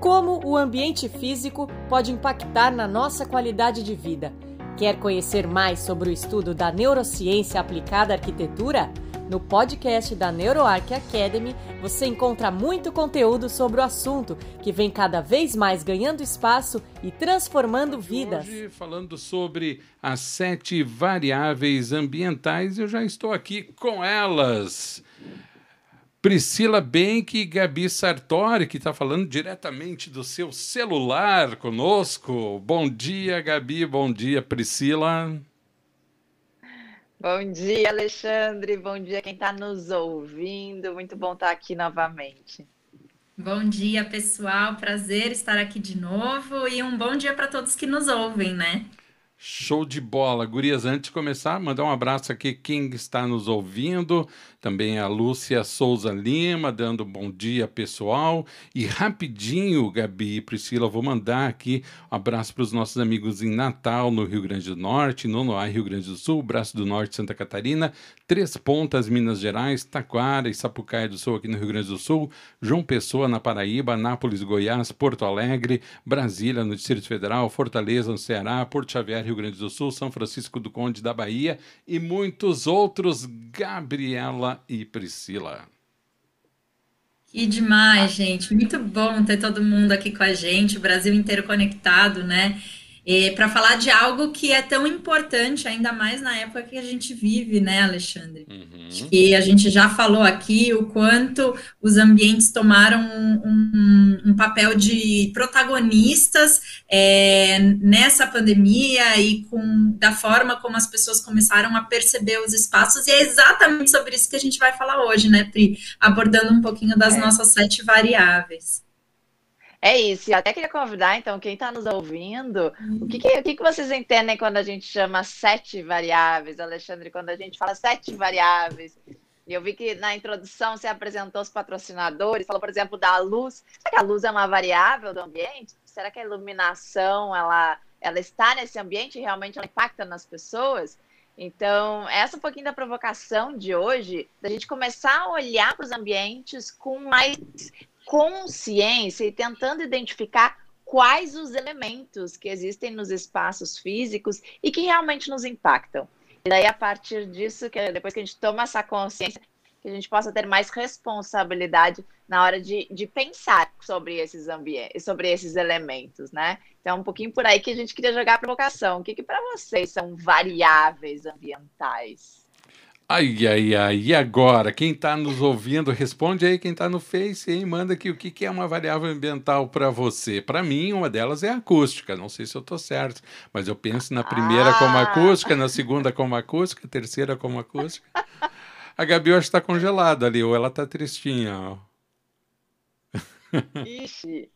Como o ambiente físico pode impactar na nossa qualidade de vida? Quer conhecer mais sobre o estudo da neurociência aplicada à arquitetura? No podcast da NeuroArc Academy, você encontra muito conteúdo sobre o assunto, que vem cada vez mais ganhando espaço e transformando vidas. Hoje, falando sobre as sete variáveis ambientais, eu já estou aqui com elas. Priscila Benck e Gabi Sartori, que está falando diretamente do seu celular conosco. Bom dia, Gabi. Bom dia, Priscila. Bom dia, Alexandre. Bom dia, quem está nos ouvindo. Muito bom estar aqui novamente. Bom dia, pessoal. Prazer estar aqui de novo e um bom dia para todos que nos ouvem, né? Show de bola. Gurias, antes de começar, mandar um abraço aqui quem está nos ouvindo, também a Lúcia Souza Lima, dando bom dia pessoal. E rapidinho, Gabi e Priscila, vou mandar aqui um abraço para os nossos amigos em Natal, no Rio Grande do Norte, Nonoá, Rio Grande do Sul, Braço do Norte, Santa Catarina, Três Pontas, Minas Gerais, Taquara e Sapucaia do Sul, aqui no Rio Grande do Sul, João Pessoa, na Paraíba, Nápoles, Goiás, Porto Alegre, Brasília, no Distrito Federal, Fortaleza, no Ceará, Porto Xavier, Rio Grande do Sul, São Francisco do Conde da Bahia e muitos outros. Gabriela e Priscila. Que demais, gente. Muito bom ter todo mundo aqui com a gente, o Brasil inteiro conectado, né? Para falar de algo que é tão importante, ainda mais na época que a gente vive, né, Alexandre? Uhum. Que a gente já falou aqui o quanto os ambientes tomaram um, um, um papel de protagonistas é, nessa pandemia e com da forma como as pessoas começaram a perceber os espaços, e é exatamente sobre isso que a gente vai falar hoje, né, Pri? Abordando um pouquinho das é. nossas sete variáveis. É isso. E até queria convidar, então, quem está nos ouvindo, o, que, que, o que, que vocês entendem quando a gente chama sete variáveis, Alexandre, quando a gente fala sete variáveis? Eu vi que na introdução você apresentou os patrocinadores, falou, por exemplo, da luz. Será que a luz é uma variável do ambiente? Será que a iluminação ela, ela está nesse ambiente e realmente ela impacta nas pessoas? Então, essa é um pouquinho da provocação de hoje, da gente começar a olhar para os ambientes com mais consciência e tentando identificar quais os elementos que existem nos espaços físicos e que realmente nos impactam. E daí, a partir disso, que depois que a gente toma essa consciência, que a gente possa ter mais responsabilidade na hora de, de pensar sobre esses ambientes, sobre esses elementos, né? Então, um pouquinho por aí que a gente queria jogar a provocação. O que, que para vocês são variáveis ambientais? Ai, ai, ai, e agora? Quem está nos ouvindo, responde aí quem está no Face e manda aqui o que, que é uma variável ambiental para você. Para mim, uma delas é acústica. Não sei se eu estou certo, mas eu penso na primeira ah. como acústica, na segunda como acústica, terceira como acústica. A Gabi, eu acho que está congelada ali, ou ela está tristinha. Ó. Ixi.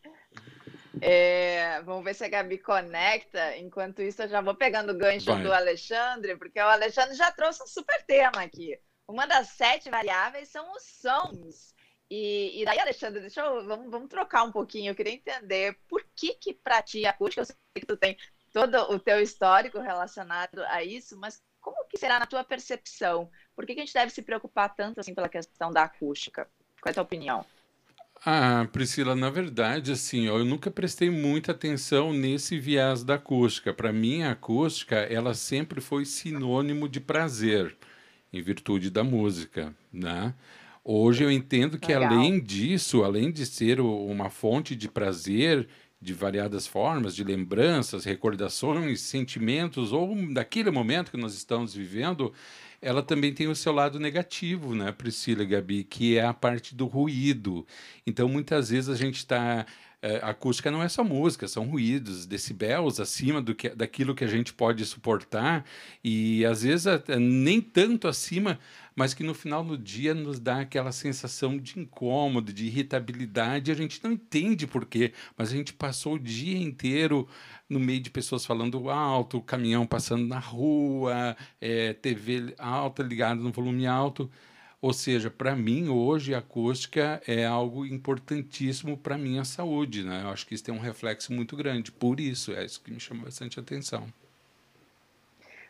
É, vamos ver se a Gabi conecta. Enquanto isso, eu já vou pegando o gancho Vai. do Alexandre, porque o Alexandre já trouxe um super tema aqui. Uma das sete variáveis são os sons. E, e daí, Alexandre, deixa eu, vamos, vamos trocar um pouquinho. Eu queria entender por que que para ti acústica, eu sei que tu tem todo o teu histórico relacionado a isso, mas como que será na tua percepção? Por que, que a gente deve se preocupar tanto assim pela questão da acústica? Qual é a tua opinião? Ah, Priscila, na verdade, assim, eu nunca prestei muita atenção nesse viés da acústica. Para mim, a acústica, ela sempre foi sinônimo de prazer, em virtude da música, né? Hoje eu entendo que Legal. além disso, além de ser uma fonte de prazer de variadas formas, de lembranças, recordações, sentimentos ou daquele momento que nós estamos vivendo, ela também tem o seu lado negativo, né, Priscila e Gabi, que é a parte do ruído. Então, muitas vezes a gente está. É, a acústica não é só música, são ruídos, decibéis acima do que, daquilo que a gente pode suportar, e às vezes nem tanto acima, mas que no final do dia nos dá aquela sensação de incômodo, de irritabilidade, a gente não entende por quê, mas a gente passou o dia inteiro no meio de pessoas falando alto, caminhão passando na rua, é, TV alta ligada no volume alto. Ou seja, para mim, hoje, a acústica é algo importantíssimo para minha saúde. Né? Eu acho que isso tem um reflexo muito grande. Por isso, é isso que me chama bastante atenção.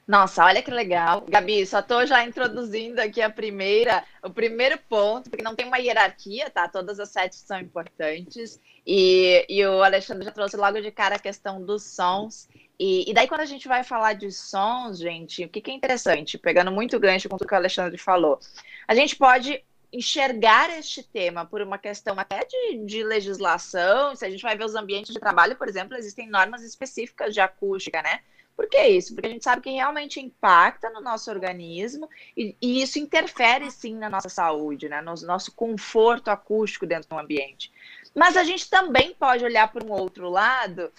Nossa, olha que legal. Gabi, só estou já introduzindo aqui a primeira, o primeiro ponto, porque não tem uma hierarquia, tá? Todas as sete são importantes. E, e o Alexandre já trouxe logo de cara a questão dos sons. E, e daí, quando a gente vai falar de sons, gente, o que, que é interessante, pegando muito gancho com o que o Alexandre falou, a gente pode enxergar este tema por uma questão até de, de, legislação. Se a gente vai ver os ambientes de trabalho, por exemplo, existem normas específicas de acústica, né? Por que isso? Porque a gente sabe que realmente impacta no nosso organismo e, e isso interfere sim na nossa saúde, né? no nosso conforto acústico dentro do ambiente. Mas a gente também pode olhar por um outro lado,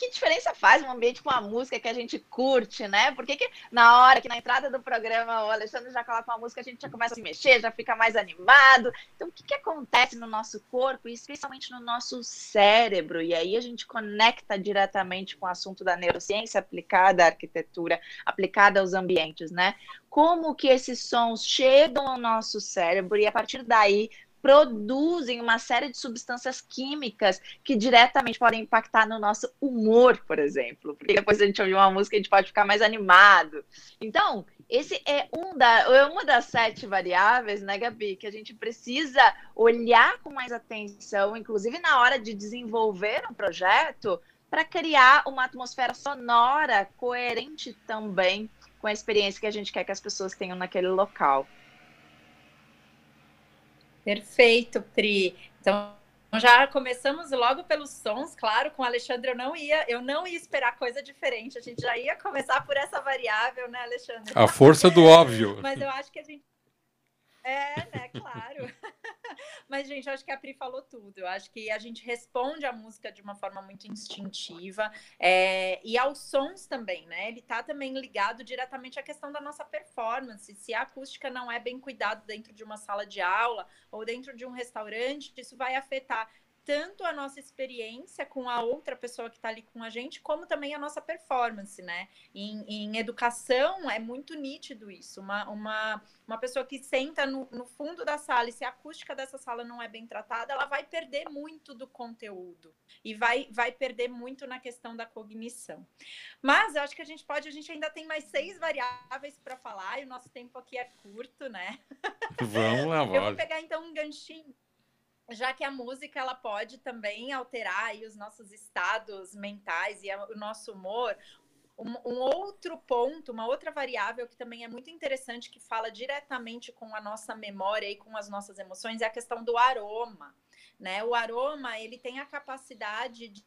que diferença faz um ambiente com a música que a gente curte, né? Por que, que na hora que na entrada do programa o Alexandre já coloca uma música, a gente já começa a se mexer, já fica mais animado. Então, o que, que acontece no nosso corpo, e especialmente no nosso cérebro? E aí a gente conecta diretamente com o assunto da neurociência aplicada à arquitetura, aplicada aos ambientes, né? Como que esses sons chegam ao nosso cérebro e a partir daí produzem uma série de substâncias químicas que diretamente podem impactar no nosso humor, por exemplo. Porque depois a gente ouvir uma música, a gente pode ficar mais animado. Então, esse é um da, é uma das sete variáveis, né, Gabi, que a gente precisa olhar com mais atenção, inclusive na hora de desenvolver um projeto, para criar uma atmosfera sonora coerente também com a experiência que a gente quer que as pessoas tenham naquele local. Perfeito, Pri. Então já começamos logo pelos sons, claro, com o Alexandre eu não ia, eu não ia esperar coisa diferente. A gente já ia começar por essa variável, né, Alexandre? A força do óbvio. Mas eu acho que a gente é, né, claro. Mas, gente, eu acho que a Pri falou tudo. Eu acho que a gente responde a música de uma forma muito instintiva. É, e aos sons também, né? Ele tá também ligado diretamente à questão da nossa performance. Se a acústica não é bem cuidada dentro de uma sala de aula ou dentro de um restaurante, isso vai afetar tanto a nossa experiência com a outra pessoa que está ali com a gente, como também a nossa performance, né? Em, em educação é muito nítido isso. Uma, uma, uma pessoa que senta no, no, fundo da sala e se a acústica dessa sala não é bem tratada, ela vai perder muito do conteúdo e vai, vai perder muito na questão da cognição. Mas eu acho que a gente pode, a gente ainda tem mais seis variáveis para falar e o nosso tempo aqui é curto, né? Vamos lá, Eu vou pegar então um ganchinho já que a música ela pode também alterar os nossos estados mentais e o nosso humor. Um, um, outro ponto, uma outra variável que também é muito interessante, que fala diretamente com a nossa memória e com as nossas emoções, é a questão do aroma. Né? O aroma ele tem a capacidade de,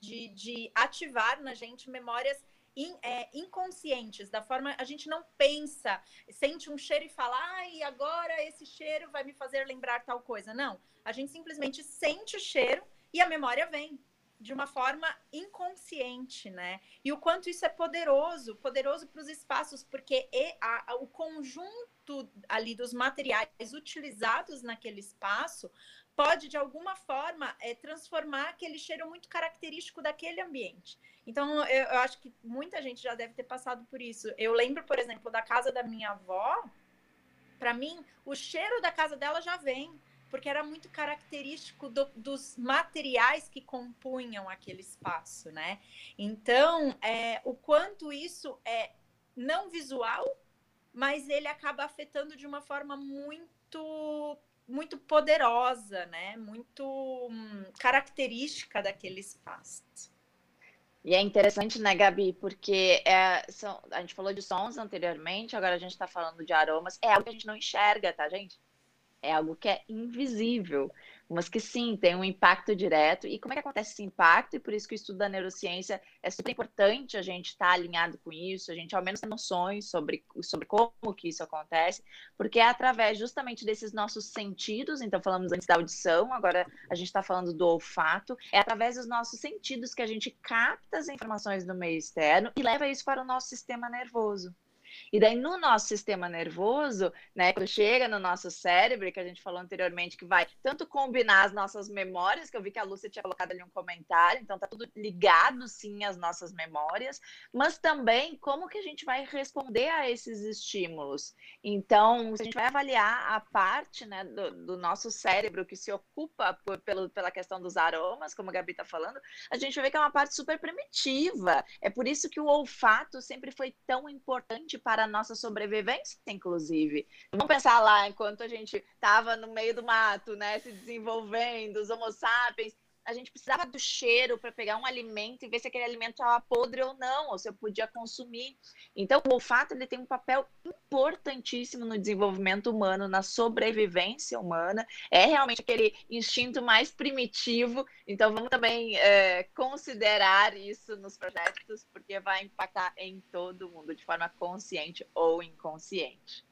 de, de ativar na gente memórias in, é, inconscientes, da forma a gente não pensa, sente um cheiro e fala, ai, agora esse cheiro vai me fazer lembrar tal coisa. Não, a gente simplesmente sente o cheiro e a memória vem de uma forma inconsciente, né? E o quanto isso é poderoso, poderoso para os espaços, porque a, a, o conjunto ali dos materiais utilizados naquele espaço pode, de alguma forma, é, transformar aquele cheiro muito característico daquele ambiente. Então, eu, eu, acho que muita gente já deve ter passado por isso. Eu lembro, por exemplo, da casa da minha avó. Para mim, o cheiro da casa dela já vem, porque era muito característico do, dos materiais que compunham aquele espaço, né? Então, é, o quanto isso é não visual, mas ele acaba afetando de uma forma muito muito poderosa, né? Muito hum, característica daquele espaço. E é interessante, né, Gabi? Porque é, são, a gente falou de sons anteriormente, agora a gente está falando de aromas. É algo que a gente não enxerga, tá, gente? É algo que é invisível mas que sim, tem um impacto direto. E como é que acontece esse impacto? E por isso que o estudo da neurociência é super importante a gente estar tá alinhado com isso, a gente ao menos ter noções sobre, sobre como que isso acontece, porque é através justamente desses nossos sentidos, então falamos antes da audição, agora a gente está falando do olfato, é através dos nossos sentidos que a gente capta as informações do meio externo e leva isso para o nosso sistema nervoso. E daí, no nosso sistema nervoso, né, quando chega no nosso cérebro, que a gente falou anteriormente, que vai tanto combinar as nossas memórias, que eu vi que a Lúcia tinha colocado ali um comentário, então tá tudo ligado sim às nossas memórias, mas também como que a gente vai responder a esses estímulos. Então, se a gente vai avaliar a parte né, do, do nosso cérebro que se ocupa por, pelo, pela questão dos aromas, como a Gabi está falando, a gente ver que é uma parte super primitiva. É por isso que o olfato sempre foi tão importante para a nossa sobrevivência, inclusive. Vamos pensar lá, enquanto a gente estava no meio do mato, né, se desenvolvendo, os homo sapiens, a gente precisava do cheiro para pegar um alimento e ver se aquele alimento estava podre ou não, ou se eu podia consumir. Então, o olfato ele tem um papel importantíssimo no desenvolvimento humano, na sobrevivência humana. É realmente aquele instinto mais primitivo. Então, vamos também é, considerar isso nos projetos, porque vai impactar em todo mundo, de forma consciente ou inconsciente.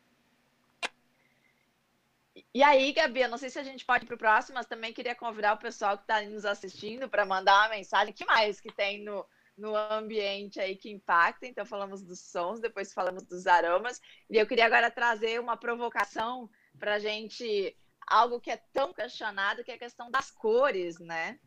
E aí, Gabi, eu não sei se a gente pode ir para o próximo, mas também queria convidar o pessoal que está nos assistindo para mandar uma mensagem. Que mais que tem no, no ambiente aí que impacta? Então, falamos dos sons, depois falamos dos aromas. E eu queria agora trazer uma provocação para a gente, algo que é tão questionado, que é a questão das cores, né?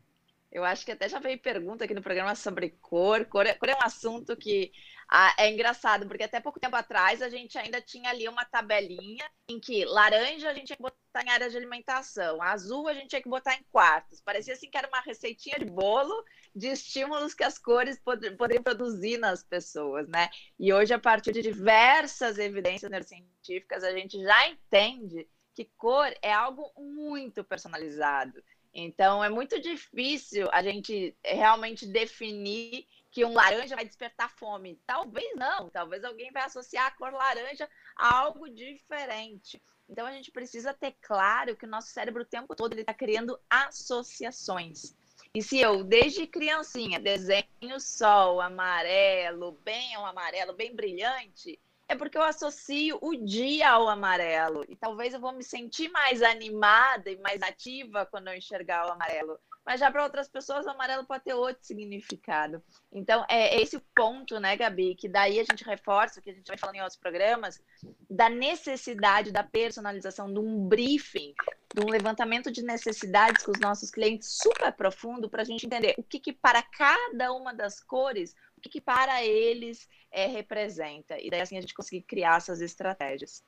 Eu acho que até já veio pergunta aqui no programa sobre cor. Cor é, cor é um assunto que ah, é engraçado, porque até pouco tempo atrás a gente ainda tinha ali uma tabelinha em que laranja a gente tinha que botar em área de alimentação, azul a gente tinha que botar em quartos. Parecia assim que era uma receitinha de bolo de estímulos que as cores pod poderiam produzir nas pessoas, né? E hoje, a partir de diversas evidências neurocientíficas, a gente já entende que cor é algo muito personalizado. Então, é muito difícil a gente realmente definir que um laranja vai despertar fome. Talvez não, talvez alguém vai associar a cor laranja a algo diferente. Então a gente precisa ter claro que o nosso cérebro o tempo todo ele está criando associações. E se eu, desde criancinha, desenho sol amarelo, bem um amarelo, bem brilhante, é porque eu associo o dia ao amarelo. E talvez eu vou me sentir mais animada e mais ativa quando eu enxergar o amarelo mas já para outras pessoas o amarelo pode ter outro significado. Então, é esse o ponto, né, Gabi, que daí a gente reforça, que a gente vai falando em outros programas, da necessidade da personalização, de um briefing, de um levantamento de necessidades com os nossos clientes super profundo para a gente entender o que, que para cada uma das cores, o que, que para eles é, representa. E daí assim a gente conseguir criar essas estratégias.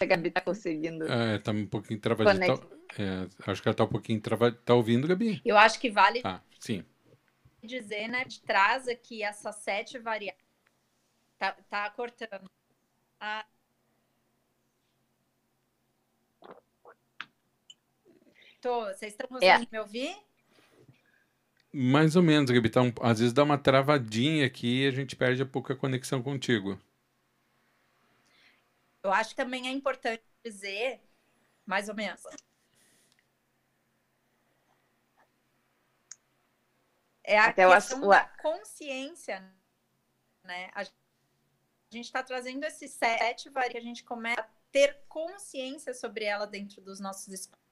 A Gabi está conseguindo. É, tá um pouquinho travadinho. Tá, é, acho que ela tá um pouquinho travada. Tá ouvindo, Gabi? Eu acho que vale ah, sim. dizer, né? De traz aqui essas sete variáveis. Tá, tá cortando. Ah. Tô, vocês estão conseguindo é. me ouvir? Mais ou menos, Gabi. Tá um, às vezes dá uma travadinha aqui e a gente perde a pouca conexão contigo. Eu acho que também é importante dizer, mais ou menos. É a Até questão da consciência, né? A gente está trazendo esses sete que a gente começa a ter consciência sobre ela dentro dos nossos espaços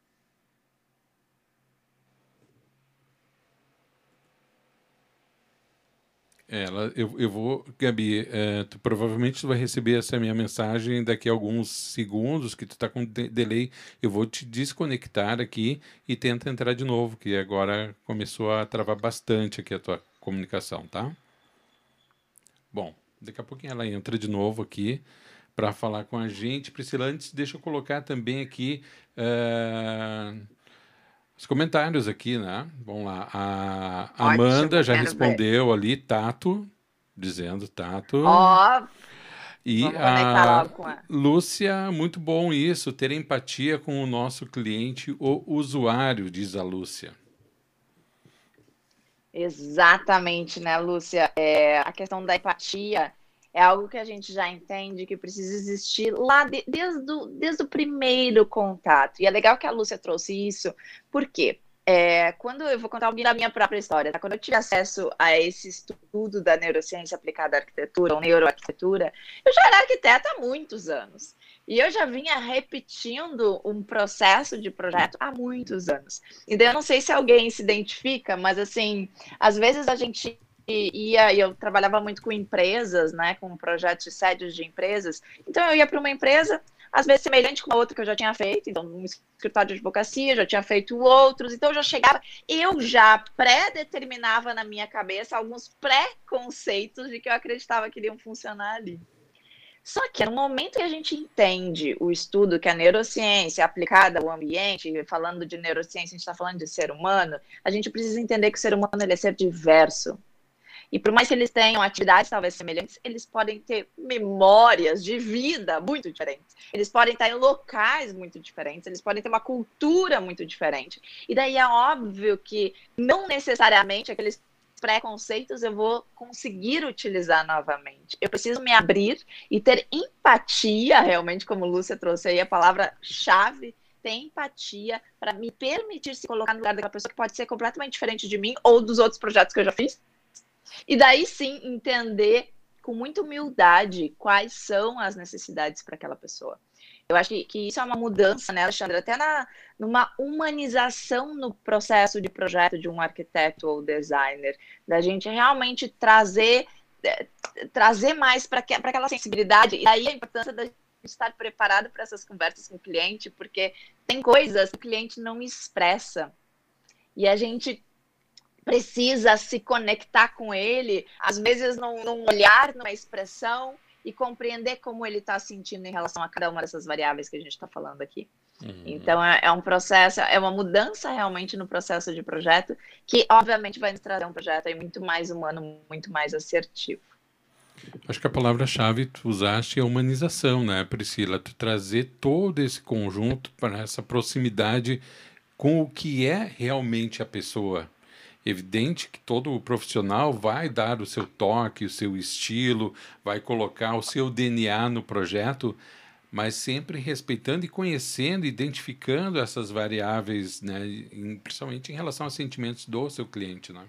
ela, eu, eu vou, Gabi, é, tu provavelmente tu vai receber essa minha mensagem daqui a alguns segundos, que tu está com de delay. Eu vou te desconectar aqui e tenta entrar de novo, que agora começou a travar bastante aqui a tua comunicação, tá? Bom, daqui a pouquinho ela entra de novo aqui para falar com a gente. Priscila, antes deixa eu colocar também aqui. Uh os comentários aqui, né? Vamos lá. A Amanda já respondeu ver. ali, Tato, dizendo Tato. Ó. Oh, e a Lúcia, muito bom isso, ter empatia com o nosso cliente, o usuário, diz a Lúcia. Exatamente, né, Lúcia? É, a questão da empatia é algo que a gente já entende que precisa existir lá de, desde, o, desde o primeiro contato. E é legal que a Lúcia trouxe isso, porque é, quando eu vou contar um da minha própria história, tá? quando eu tive acesso a esse estudo da neurociência aplicada à arquitetura, ou neuroarquitetura, eu já era arquiteta há muitos anos. E eu já vinha repetindo um processo de projeto há muitos anos. Então, eu não sei se alguém se identifica, mas assim, às vezes a gente ia eu trabalhava muito com empresas, né, com projetos de sédios de empresas. Então eu ia para uma empresa, às vezes semelhante com a outra que eu já tinha feito, então um escritório de advocacia, já tinha feito outros, então eu já chegava, eu já pré-determinava na minha cabeça alguns pré-conceitos de que eu acreditava que iriam funcionar ali. Só que no momento que a gente entende o estudo que a neurociência aplicada ao ambiente, falando de neurociência, a gente está falando de ser humano, a gente precisa entender que o ser humano ele é ser diverso. E por mais que eles tenham atividades talvez semelhantes, eles podem ter memórias de vida muito diferentes. Eles podem estar em locais muito diferentes, eles podem ter uma cultura muito diferente. E daí é óbvio que não necessariamente aqueles preconceitos eu vou conseguir utilizar novamente. Eu preciso me abrir e ter empatia, realmente, como Lúcia trouxe aí a palavra-chave, ter empatia para me permitir se colocar no lugar daquela pessoa que pode ser completamente diferente de mim ou dos outros projetos que eu já fiz. E daí sim entender com muita humildade quais são as necessidades para aquela pessoa. Eu acho que, que, isso é uma mudança, né, Alexandre? Até na, numa humanização no processo de projeto de um arquiteto ou designer, da gente realmente trazer, é, trazer mais para aquela sensibilidade. E aí a importância da gente estar preparado para essas conversas com o cliente, porque tem coisas que o cliente não expressa. E a gente precisa se conectar com ele, às vezes num, num olhar, numa expressão, e compreender como ele está sentindo em relação a cada uma dessas variáveis que a gente está falando aqui. Uhum. Então é, é, um processo, é uma mudança realmente no processo de projeto, que obviamente vai nos trazer um projeto aí muito mais humano, muito mais assertivo. Acho que a palavra-chave tu usaste é humanização, né, Priscila? Tu trazer todo esse conjunto para essa proximidade com o que é realmente a pessoa, Evidente que todo profissional vai dar o seu toque, o seu estilo, vai colocar o seu DNA no projeto, mas sempre respeitando e conhecendo, identificando essas variáveis, né, principalmente em relação aos sentimentos do seu cliente, né?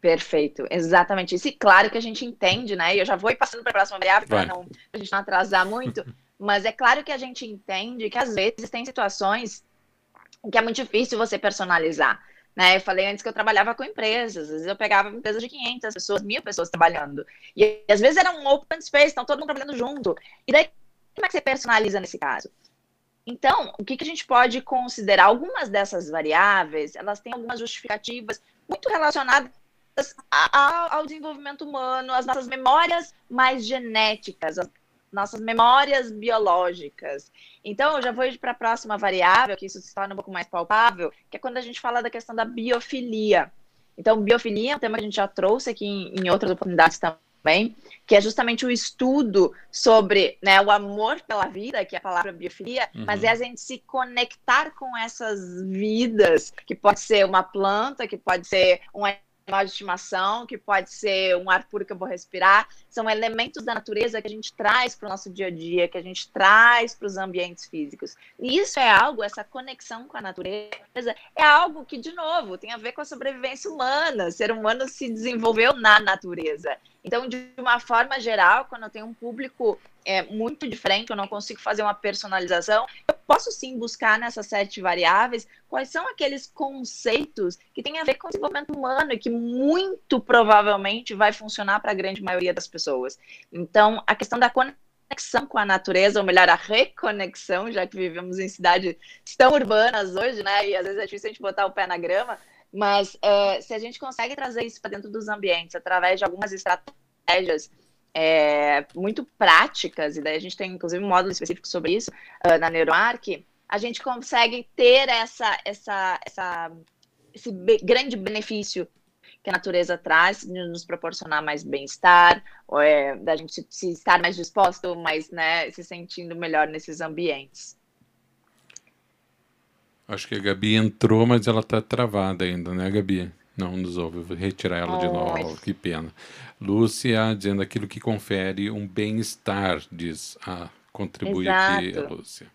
Perfeito, exatamente isso. E claro que a gente entende, né? E eu já vou ir passando para a próxima variável para não a gente não atrasar muito, mas é claro que a gente entende que às vezes tem situações que é muito difícil você personalizar. Né? Eu falei antes que eu trabalhava com empresas, às vezes eu pegava empresas de 500 pessoas, mil pessoas trabalhando. E às vezes era um open space, então todo mundo trabalhando junto. E daí, como é que você personaliza nesse caso? Então, o que, que a gente pode considerar? Algumas dessas variáveis, elas têm algumas justificativas muito relacionadas ao desenvolvimento humano, às nossas memórias mais genéticas, nossas memórias biológicas. Então, eu já vou ir para a próxima variável, que isso se torna um pouco mais palpável, que é quando a gente fala da questão da biofilia. Então, biofilia é um tema que a gente já trouxe aqui em, em outras oportunidades também, que é justamente o estudo sobre né, o amor pela vida, que é a palavra biofilia, uhum. mas é a gente se conectar com essas vidas, que pode ser uma planta, que pode ser um animal de estimação, que pode ser um ar puro que eu vou respirar, são elementos da natureza que a gente traz para o nosso dia a dia, que a gente traz para os ambientes físicos. E isso é algo, essa conexão com a natureza, é algo que, de novo, tem a ver com a sobrevivência humana. O ser humano se desenvolveu na natureza. Então, de uma forma geral, quando eu tenho um público é, muito diferente, eu não consigo fazer uma personalização, eu posso sim buscar nessas sete variáveis quais são aqueles conceitos que têm a ver com o desenvolvimento humano e que muito provavelmente vai funcionar para a grande maioria das pessoas. Então, a questão da conexão com a natureza, ou melhor, a reconexão, já que vivemos em cidades tão urbanas hoje, né? E às vezes é difícil a gente botar o pé na grama, mas uh, se a gente consegue trazer isso para dentro dos ambientes através de algumas estratégias é, muito práticas, e daí a gente tem inclusive um módulo específico sobre isso uh, na NeuroArc, a gente consegue ter essa, essa, essa, esse grande benefício que a natureza traz, de nos proporcionar mais bem-estar, é, da gente se, estar mais disposto, mais, né, se sentindo melhor nesses ambientes. Acho que a Gabi entrou, mas ela está travada ainda, né, Gabi? Não nos ouve, vou retirar ela de novo, que pena. Lúcia dizendo aquilo que confere um bem-estar, diz a contribui Exato. aqui a Lúcia.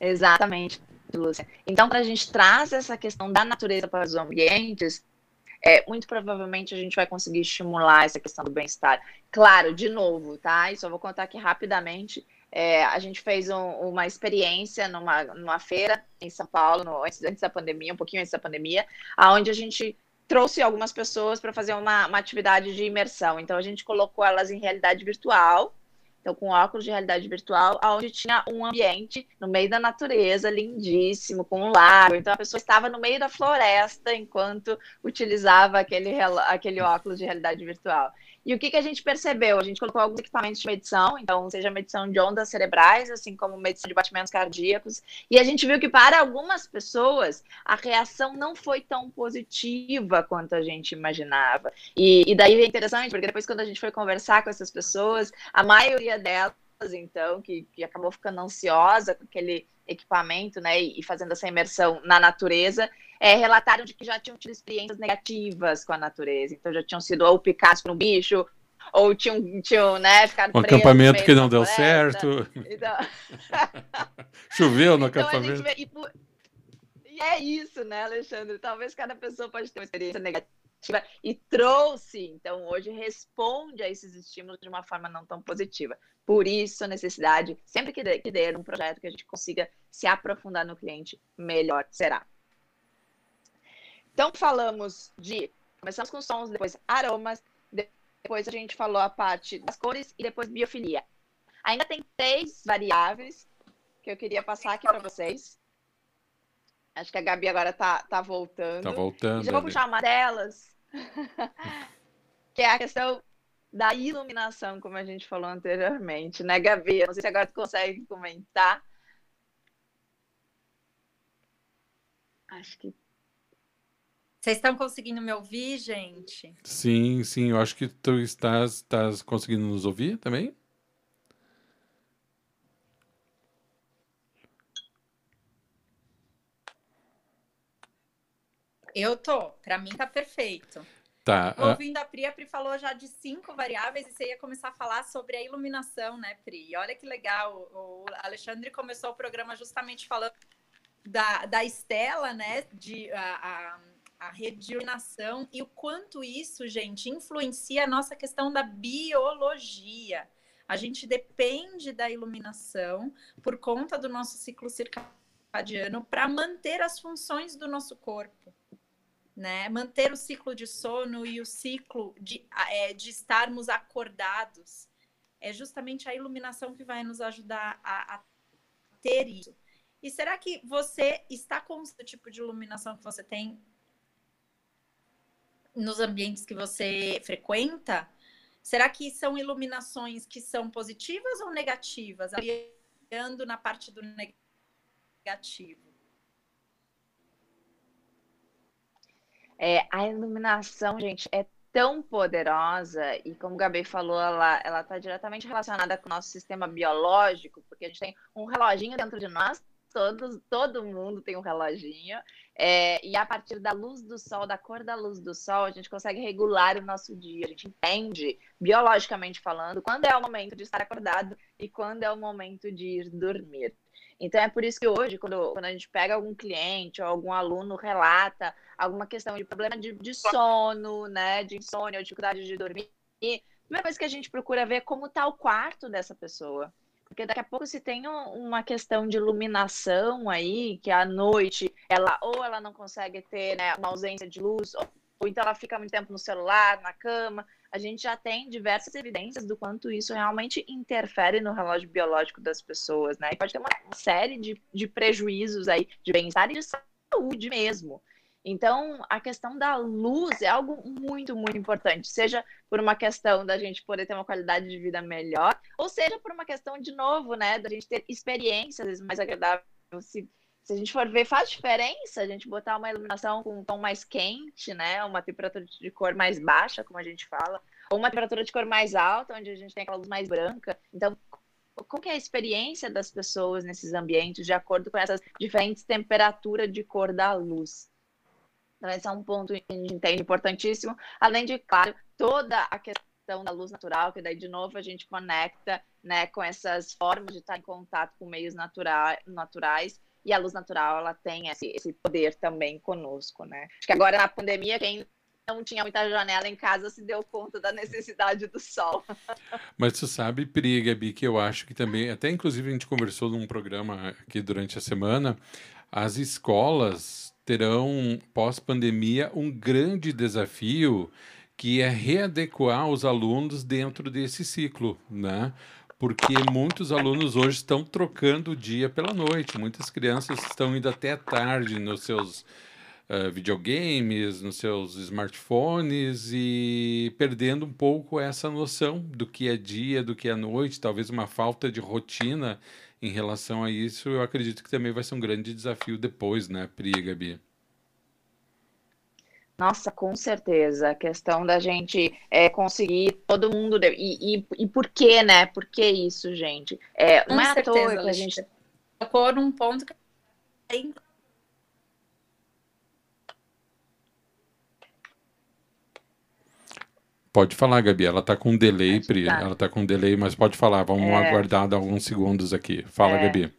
Exatamente, Lúcia. Então, para a gente trazer essa questão da natureza para os ambientes, é, muito provavelmente a gente vai conseguir estimular essa questão do bem-estar. Claro, de novo, tá? E só vou contar aqui rapidamente é, a gente fez um, uma experiência numa, numa feira em São Paulo, no, antes, antes, da pandemia, um pouquinho antes da pandemia, aonde a gente trouxe algumas pessoas para fazer uma, uma atividade de imersão. Então, a gente colocou elas em realidade virtual então, com óculos de realidade virtual, onde tinha um ambiente no meio da natureza, lindíssimo, com um lago. Então, a pessoa estava no meio da floresta enquanto utilizava aquele, aquele óculos de realidade virtual. E o que, que a gente percebeu? A gente colocou alguns equipamentos de medição, então, seja medição de ondas cerebrais, assim como medição de batimentos cardíacos, e a gente viu que para algumas pessoas a reação não foi tão positiva quanto a gente imaginava. E, e daí é interessante, porque depois, quando a gente foi conversar com essas pessoas, a maioria delas, então, que, que acabou ficando ansiosa com aquele equipamento, né, e fazendo essa imersão na natureza, é, relataram de que já tinham tido experiências negativas com a natureza. Então já tinham sido ou picados por um bicho, ou tinham, tinham né, ficado Um acampamento que não deu certo. Então... Choveu no então, acampamento. Vê, e, por... e é isso, né, Alexandre? Talvez cada pessoa pode ter uma experiência negativa e trouxe, então hoje responde a esses estímulos de uma forma não tão positiva. Por isso a necessidade, sempre que der, que der um projeto que a gente consiga se aprofundar no cliente, melhor será. Então, falamos de. Começamos com sons, depois aromas, depois a gente falou a parte das cores e depois biofilia. Ainda tem três variáveis que eu queria passar aqui para vocês. Acho que a Gabi agora tá, tá voltando. Tá voltando. E já vou puxar uma delas, que é a questão da iluminação, como a gente falou anteriormente, né, Gabi? Não sei se agora tu consegue comentar. Acho que vocês estão conseguindo me ouvir, gente? Sim, sim. Eu acho que tu estás, estás conseguindo nos ouvir também. Eu tô. Para mim tá perfeito. Tá. Ah. Ouvindo a Pri, a Pri falou já de cinco variáveis e você ia começar a falar sobre a iluminação, né, Pri? Olha que legal. O Alexandre começou o programa justamente falando da, da Estela, né, de a, a a iluminação e o quanto isso, gente, influencia a nossa questão da biologia. A gente depende da iluminação por conta do nosso ciclo circadiano para manter as funções do nosso corpo. Né? Manter o ciclo de sono e o ciclo de, é, de estarmos acordados. É justamente a iluminação que vai nos ajudar a, a ter isso. E será que você está com o tipo de iluminação que você tem nos ambientes que você frequenta, será que são iluminações que são positivas ou negativas? Olhando na parte do negativo. É, a iluminação, gente, é tão poderosa e como o Gabi falou, ela ela está diretamente relacionada com o nosso sistema biológico, porque a gente tem um reloginho dentro de nós todos, todo mundo tem um reloginho. É, e a partir da luz do sol, da cor da luz do sol, a gente consegue regular o nosso dia. A gente entende, biologicamente falando, quando é o momento de estar acordado e quando é o momento de ir dormir. Então é por isso que hoje, quando, quando a gente pega algum cliente ou algum aluno relata alguma questão de problema de, de sono, né, de insônia ou dificuldade de dormir, a primeira coisa que a gente procura ver é como está o quarto dessa pessoa. Porque daqui a pouco se tem uma questão de iluminação aí, que à noite ela ou ela não consegue ter né, uma ausência de luz, ou, ou então ela fica muito tempo no celular, na cama. A gente já tem diversas evidências do quanto isso realmente interfere no relógio biológico das pessoas, né? E pode ter uma série de, de prejuízos aí, de bem-estar e de saúde mesmo. Então, a questão da luz é algo muito, muito importante, seja por uma questão da gente poder ter uma qualidade de vida melhor, ou seja por uma questão, de novo, né, da gente ter experiências mais agradáveis. Se, se a gente for ver, faz diferença a gente botar uma iluminação com um tom mais quente, né, uma temperatura de cor mais baixa, como a gente fala, ou uma temperatura de cor mais alta, onde a gente tem aquela luz mais branca. Então, qual é a experiência das pessoas nesses ambientes de acordo com essas diferentes temperaturas de cor da luz? Então, esse é um ponto que a gente entende importantíssimo. Além de, claro, toda a questão da luz natural, que daí, de novo, a gente conecta né, com essas formas de estar em contato com meios naturais e a luz natural, ela tem esse, esse poder também conosco, né? Acho que agora, na pandemia, quem não tinha muita janela em casa se deu conta da necessidade do sol. Mas tu sabe, Pri, Gabi, que eu acho que também, até inclusive a gente conversou num programa aqui durante a semana, as escolas terão, pós-pandemia, um grande desafio que é readequar os alunos dentro desse ciclo, né? Porque muitos alunos hoje estão trocando o dia pela noite, muitas crianças estão indo até tarde nos seus uh, videogames, nos seus smartphones e perdendo um pouco essa noção do que é dia, do que é noite, talvez uma falta de rotina em relação a isso. Eu acredito que também vai ser um grande desafio depois, né, Pri e Gabi? Nossa, com certeza. A questão da gente é, conseguir todo mundo. E, e, e, por que, né? Por que isso, gente? É, não é à toa que a gente. Tocou num ponto que Pode falar, Gabi. Ela está com delay, Pri. Ela está com delay, mas pode falar. Vamos é... aguardar alguns segundos aqui. Fala, é... Gabi.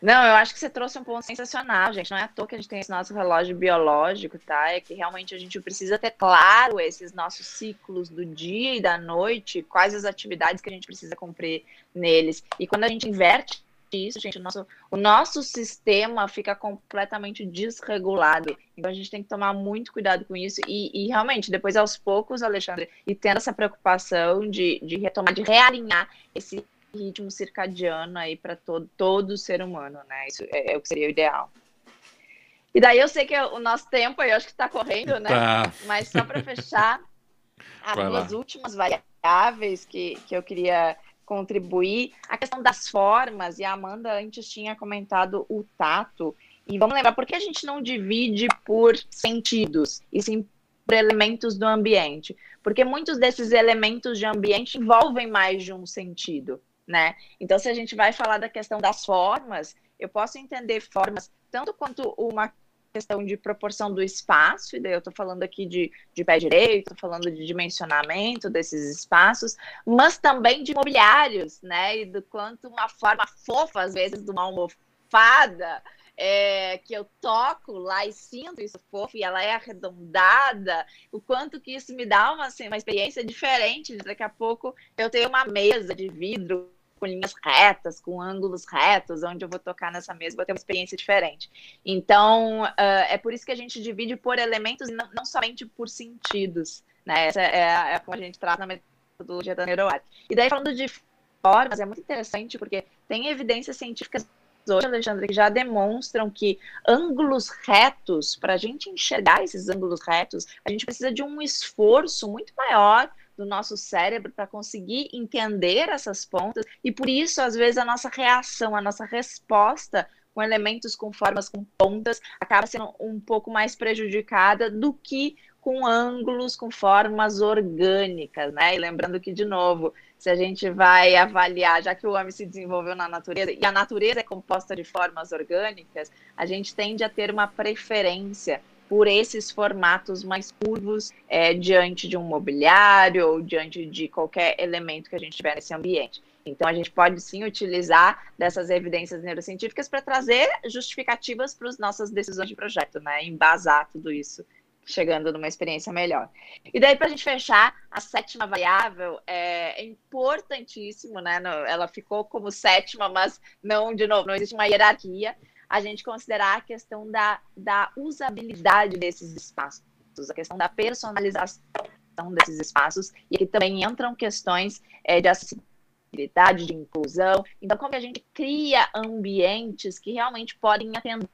Não, eu acho que você trouxe um ponto sensacional, gente. Não é à toa que a gente tem esse nosso relógio biológico, tá? É que realmente a gente precisa ter claro esses nossos ciclos do dia e da noite, quais as atividades que a gente precisa cumprir neles. E quando a gente inverte isso, gente, o nosso, o nosso sistema fica completamente desregulado. Então a gente tem que tomar muito cuidado com isso. E, e realmente, depois aos poucos, Alexandre, e tendo essa preocupação de, de retomar, de realinhar esse ritmo circadiano aí para todo, todo ser humano, né? Isso é, é, o que seria o ideal. E daí eu sei que o nosso tempo aí, acho que está correndo, né? Tá. Mas só para fechar, as duas últimas variáveis que, que eu queria contribuir. A questão das formas, e a Amanda antes tinha comentado o tato. E vamos lembrar, por que a gente não divide por sentidos, e sim por elementos do ambiente? Porque muitos desses elementos de ambiente envolvem mais de um sentido, né? Então, se a gente vai falar da questão das formas, eu posso entender formas tanto quanto uma questão de proporção do espaço, e daí eu estou falando aqui de, de pé direito, falando de dimensionamento desses espaços, mas também de mobiliários, né? E do quanto uma forma fofa, às vezes, de uma almofada, é, que eu toco lá e sinto isso fofo e ela é arredondada, o quanto que isso me dá uma, assim, uma experiência diferente. Daqui a pouco eu tenho uma mesa de vidro com linhas retas, com ângulos retos, onde eu vou tocar nessa mesa, vou ter uma experiência diferente. Então, uh, é por isso que a gente divide por elementos e não, não somente por sentidos. Né? Essa é, é como a gente trata na metodologia da neuroarte. E daí, falando de formas, é muito interessante, porque tem evidências científicas hoje, Alexandre, que já demonstram que ângulos retos, para a gente enxergar esses ângulos retos, a gente precisa de um esforço muito maior do nosso cérebro para conseguir entender essas pontas, e por isso, às vezes, a nossa reação, a nossa resposta com elementos com formas com pontas acaba sendo um pouco mais prejudicada do que com ângulos com formas orgânicas, né? E lembrando que, de novo, se a gente vai avaliar, já que o homem se desenvolveu na natureza, e a natureza é composta de formas orgânicas, a gente tende a ter uma preferência por esses formatos mais curvos é, diante de um mobiliário ou diante de qualquer elemento que a gente tiver nesse ambiente. Então, a gente pode sim utilizar dessas evidências neurocientíficas para trazer justificativas para as nossas decisões de projeto, né? Embasar tudo isso, chegando numa experiência melhor. E daí, para a gente fechar, a sétima variável é, importantíssimo, né? Ela ficou como sétima, mas não, de novo, não existe uma hierarquia a gente considerar a questão da, da usabilidade desses espaços, a questão da personalização desses espaços, e aqui também entram questões é, de acessibilidade, de inclusão. Então, como que a gente cria ambientes que realmente podem atender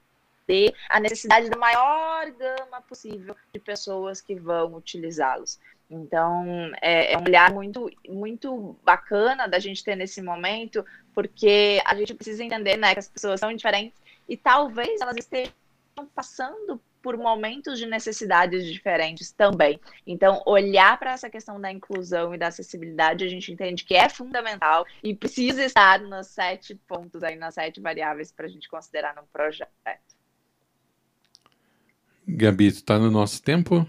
a necessidade da maior gama possível de pessoas que vão utilizá-los. Então, é, é, um olhar muito, muito bacana da gente ter nesse momento, porque a gente precisa entender né, que as pessoas são diferentes e talvez elas estejam passando por momentos de necessidades diferentes também. Então, olhar para essa questão da inclusão e da acessibilidade, a gente entende que é fundamental e precisa estar nos sete pontos aí, nas sete variáveis para a gente considerar num projeto. Gabi, está no nosso tempo?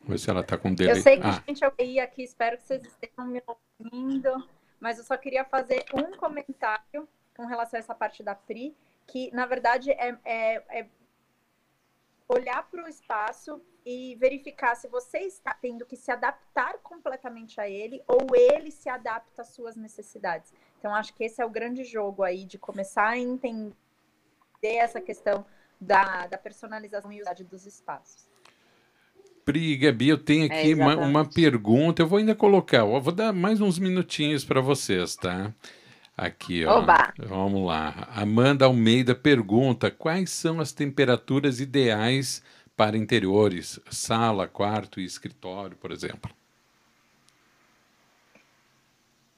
Vamos ver se ela está com delay. Eu sei que, ah. gente, eu ia aqui, espero que vocês estejam me ouvindo, mas eu só queria fazer um comentário com relação a essa parte da Pri, que na verdade é, é, é olhar para o espaço e verificar se você está tendo que se adaptar completamente a ele ou ele se adapta às suas necessidades. Então, acho que esse é o grande jogo aí de começar a entender essa questão da, da personalização e usagem dos espaços. Pri, Gabi, eu tenho aqui é uma, uma, pergunta. Eu vou ainda colocar, eu vou dar mais uns minutinhos para vocês, tá? Aqui, ó. Oba. Vamos lá. Amanda Almeida pergunta: quais são as temperaturas ideais para interiores, sala, quarto e escritório, por exemplo?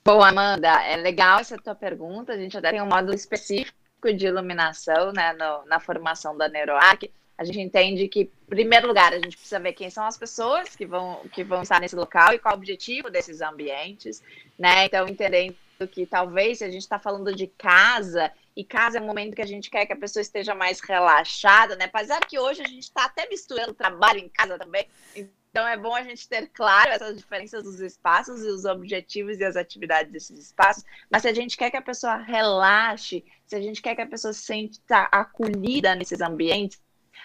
Bom, Amanda, é legal essa tua pergunta. A gente até tem um módulo específico de iluminação né, no, na formação da NeuroArc. A gente entende que, em primeiro lugar, a gente precisa ver quem são as pessoas que vão, que vão estar nesse local e qual o objetivo desses ambientes, né? Então, entendendo que talvez se a gente está falando de casa, e casa é um momento que a gente quer que a pessoa esteja mais relaxada, né? Apesar que hoje a gente está até misturando trabalho em casa também. Então é bom a gente ter claro essas diferenças dos espaços e os objetivos e as atividades desses espaços. Mas se a gente quer que a pessoa relaxe, se a gente quer que a pessoa se sinta acolhida nesses ambientes,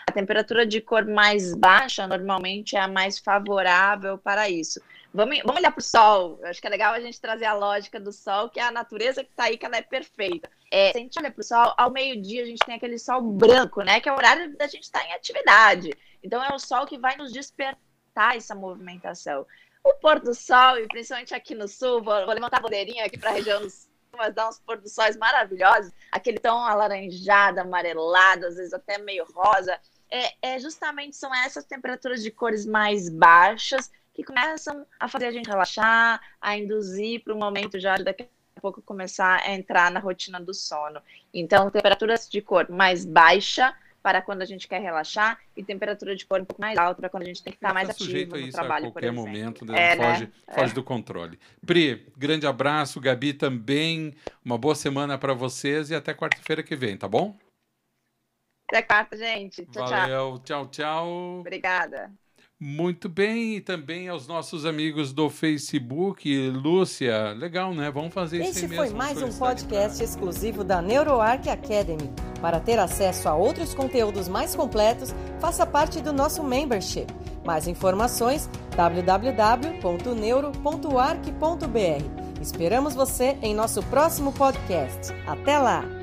a temperatura de cor mais baixa normalmente é a mais favorável para isso. Vamos, vamos olhar para o sol. Eu acho que é legal a gente trazer a lógica do sol, que é a natureza que está aí, que ela é perfeita. É, se a gente olha para o sol, ao meio-dia a gente tem aquele sol branco, né? Que é o horário da gente estar tá em atividade. Então é o sol que vai nos despertar essa movimentação. O pôr do sol, e principalmente aqui no sul, vou, vou levantar a bandeirinha aqui para a região do sul, mas dá uns pôr do sóis maravilhosos, aquele tom alaranjado, amarelado, às vezes até meio rosa. É, é justamente são essas temperaturas de cores mais baixas que começam a fazer a gente relaxar, a induzir para o momento já daqui a pouco começar a entrar na rotina do sono. Então, temperaturas de cor mais baixa para quando a gente quer relaxar e temperatura de cor um pouco mais alta para quando a gente tem que estar mais ativo sujeito a isso trabalho, a qualquer momento, né? é, foge, né? foge é. do controle. Pri, grande abraço, Gabi também, uma boa semana para vocês e até quarta-feira que vem, tá bom? Até quarta, gente. Tchau, Valeu, tchau, tchau. Obrigada. Muito bem, e também aos nossos amigos do Facebook, Lúcia, legal, né? Vamos fazer isso Este foi mais um podcast exclusivo da NeuroArc Academy. Para ter acesso a outros conteúdos mais completos, faça parte do nosso membership. Mais informações www.neuro.arc.br. Esperamos você em nosso próximo podcast. Até lá!